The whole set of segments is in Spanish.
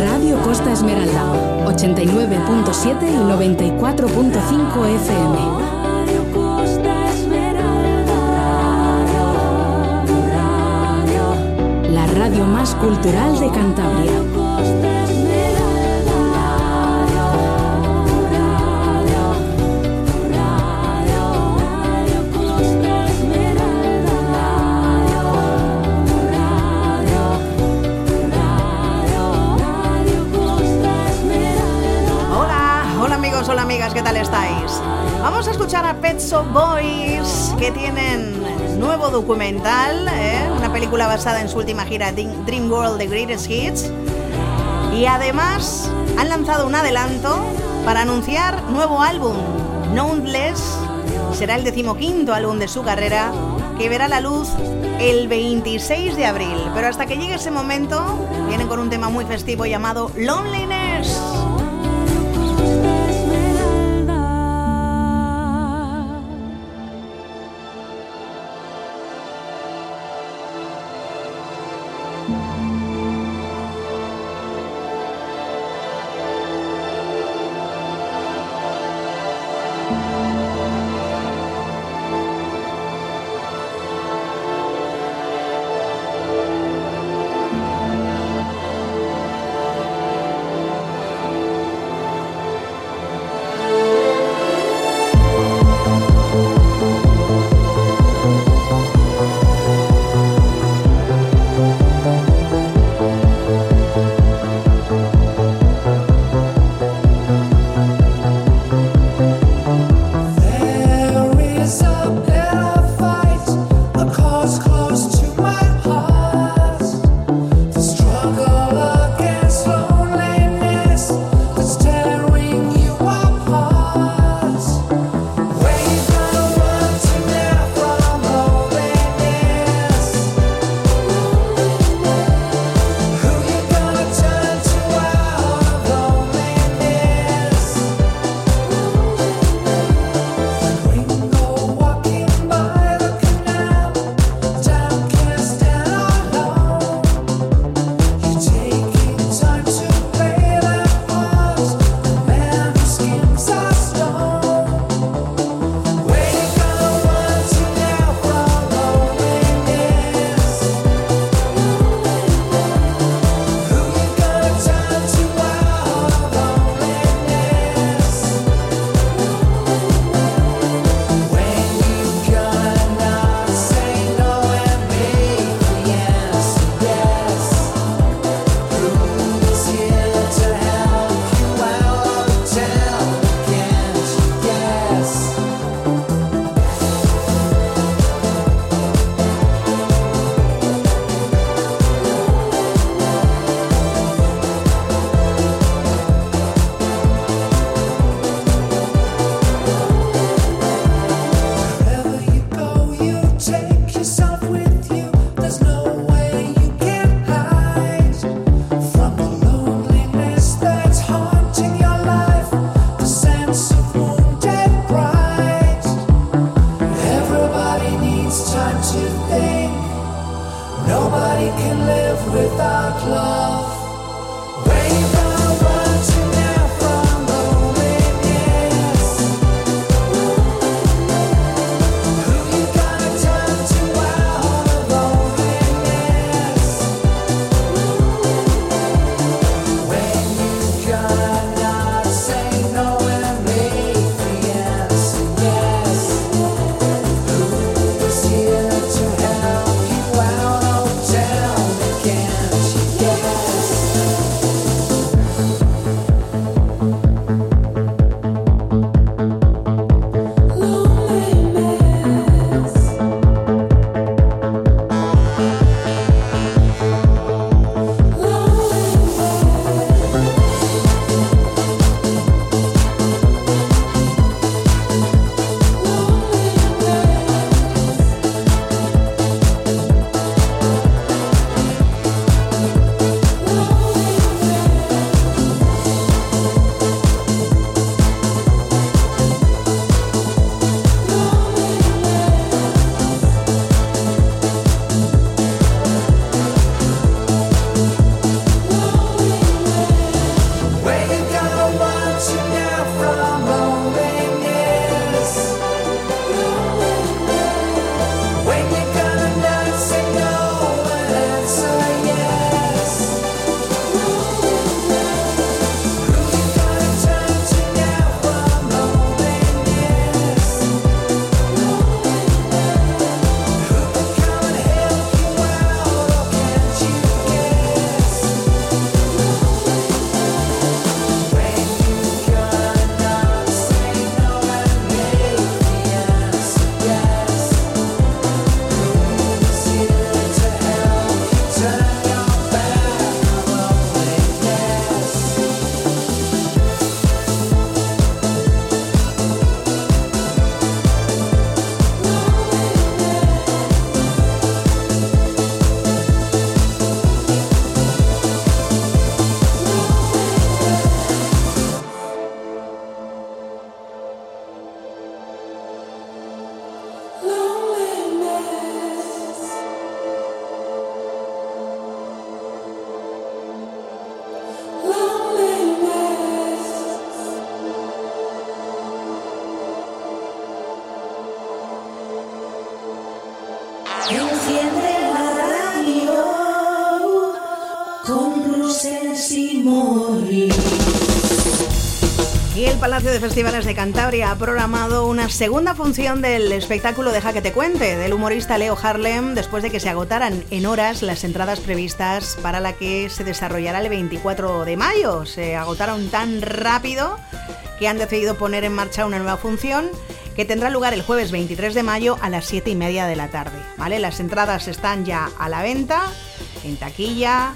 Radio Costa Esmeralda, 89.7 y 94.5 FM. La radio más cultural de Cantabria. Documental, ¿eh? una película basada en su última gira Dream World The Greatest Hits. Y además han lanzado un adelanto para anunciar nuevo álbum, Knownless. Será el decimoquinto álbum de su carrera, que verá la luz el 26 de abril. Pero hasta que llegue ese momento, vienen con un tema muy festivo llamado Loneliness. Y el Palacio de Festivales de Cantabria ha programado una segunda función del espectáculo Deja que te cuente del humorista Leo Harlem después de que se agotaran en horas las entradas previstas para la que se desarrollará el 24 de mayo. Se agotaron tan rápido que han decidido poner en marcha una nueva función que tendrá lugar el jueves 23 de mayo a las 7 y media de la tarde. ¿vale? Las entradas están ya a la venta en taquilla,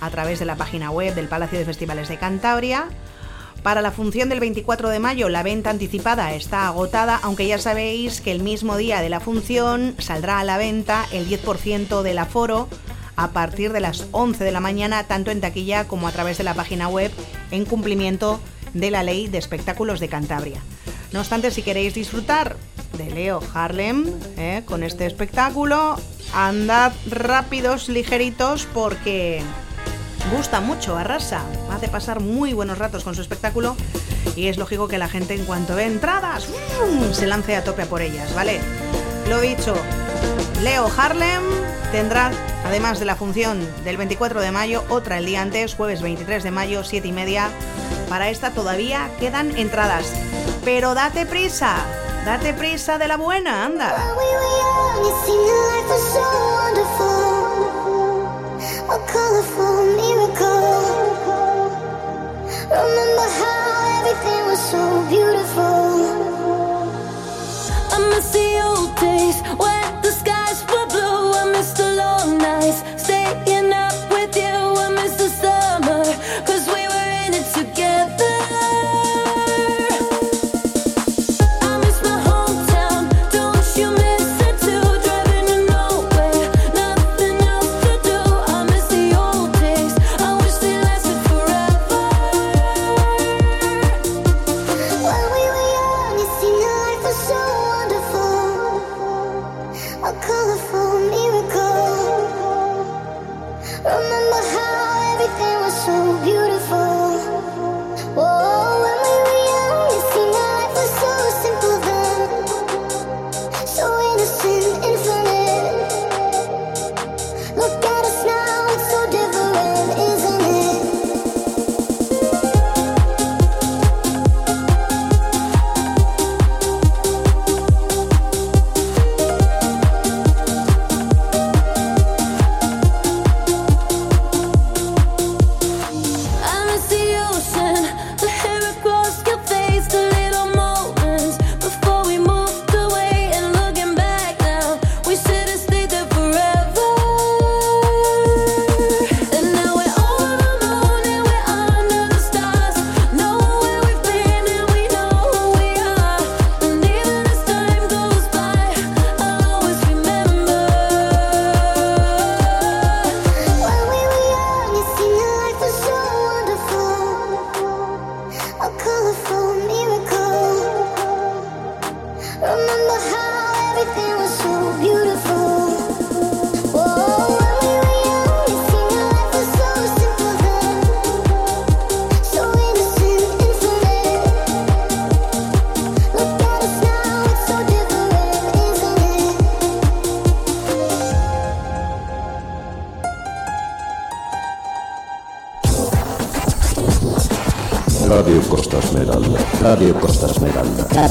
a través de la página web del Palacio de Festivales de Cantabria para la función del 24 de mayo la venta anticipada está agotada, aunque ya sabéis que el mismo día de la función saldrá a la venta el 10% del aforo a partir de las 11 de la mañana, tanto en taquilla como a través de la página web, en cumplimiento de la ley de espectáculos de Cantabria. No obstante, si queréis disfrutar de Leo Harlem eh, con este espectáculo, andad rápidos, ligeritos, porque gusta mucho, arrasa, hace pasar muy buenos ratos con su espectáculo y es lógico que la gente en cuanto ve entradas se lance a tope por ellas, ¿vale? Lo dicho, Leo Harlem tendrá, además de la función del 24 de mayo, otra el día antes, jueves 23 de mayo, 7 y media. Para esta todavía quedan entradas. Pero date prisa, date prisa de la buena, anda. So beautiful. I miss the old days when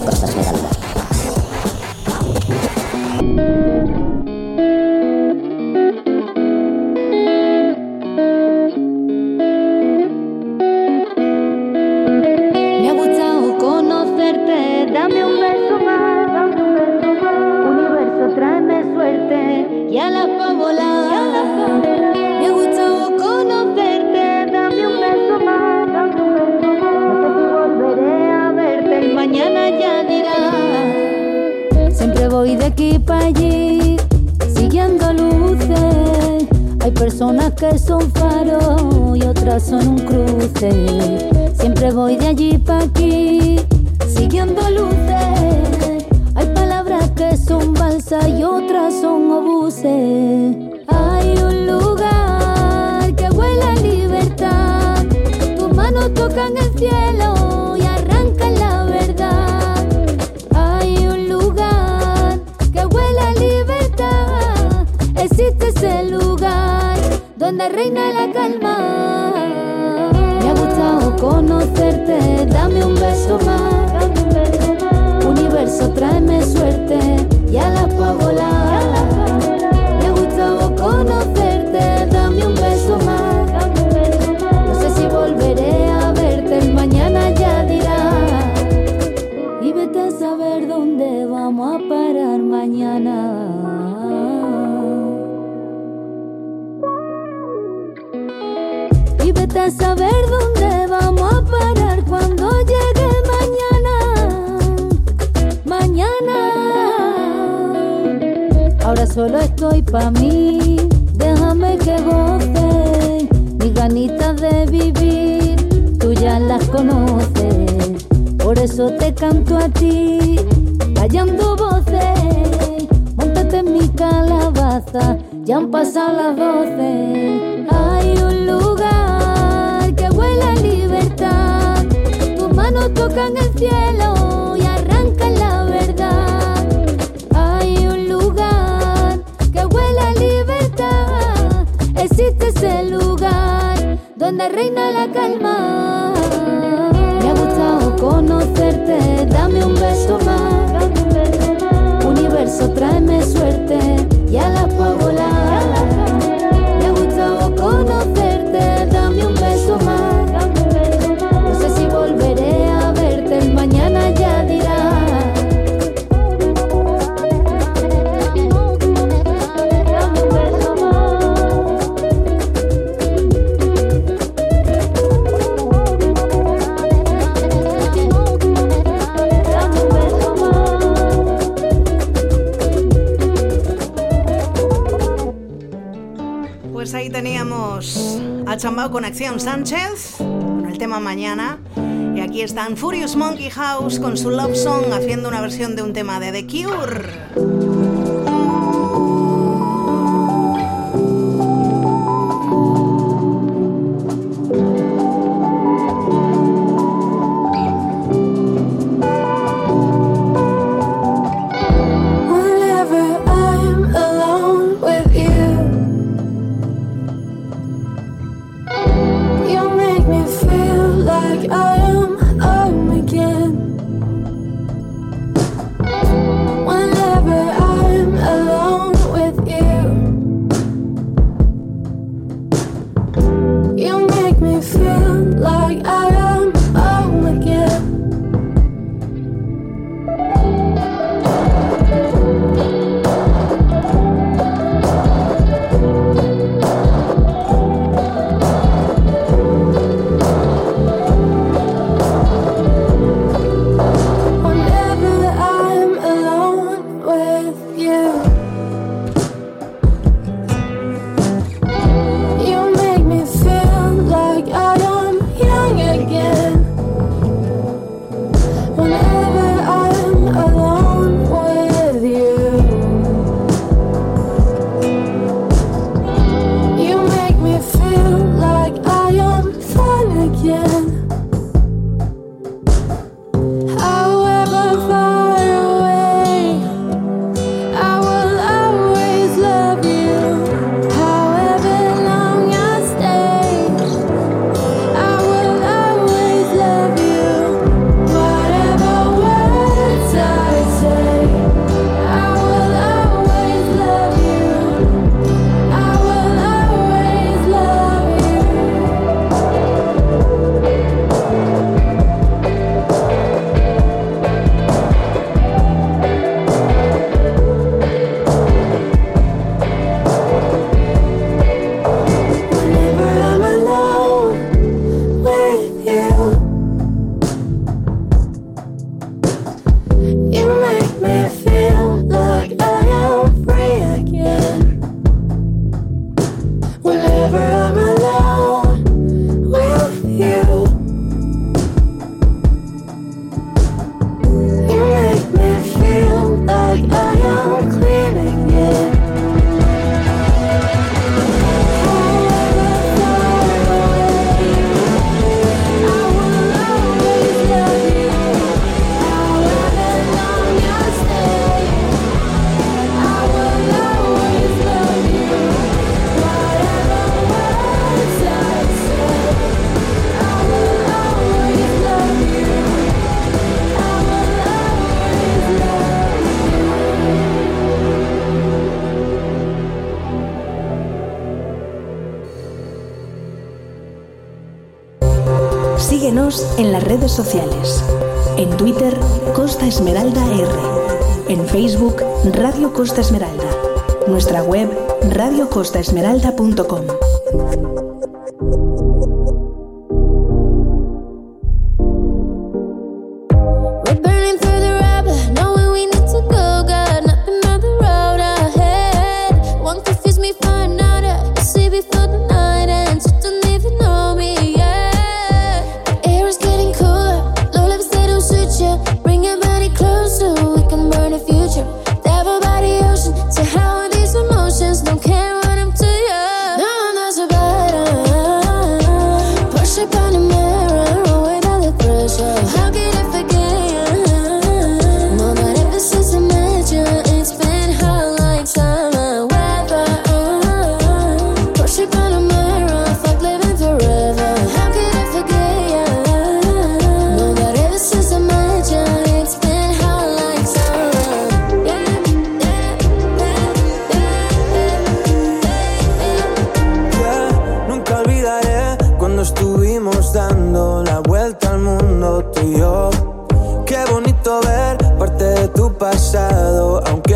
cualquier profesionalidad. y otras son un cruce. Siempre voy de allí para aquí, siguiendo luces. Hay palabras que son balsa y otras son obuses. Hay un lugar que huele a libertad. Tus manos tocan el cielo la reina de la calma. Me ha gustado conocerte, dame un beso más. Universo, tráeme su vivir, tú ya las conoces. Por eso te canto a ti, callando voces. Móntate en mi calabaza, ya han pasado las doce. Hay un lugar que huele a libertad. Tus manos tocan el cielo donde reina la calma. Me ha gustado conocerte, dame un beso más. Universo, tráeme Chambao con Acción Sánchez, con el tema Mañana. Y aquí están Furious Monkey House con su Love Song haciendo una versión de un tema de The Cure. Síguenos en las redes sociales. En Twitter, Costa Esmeralda R. En Facebook, Radio Costa Esmeralda. Nuestra web, radiocostaesmeralda.com.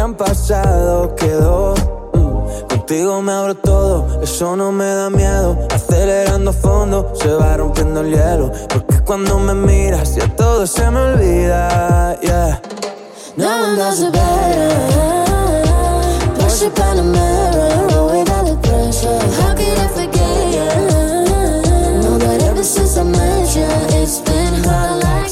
han pasado quedó. Mm. Contigo me abro todo, eso no me da miedo. Acelerando fondo, se va rompiendo el hielo. Porque cuando me miras ya todo se me olvida. Yeah. No one does it better. Push up on the mirror without the pressure. How could I forget you? Know that ever since I met you, it's been hard.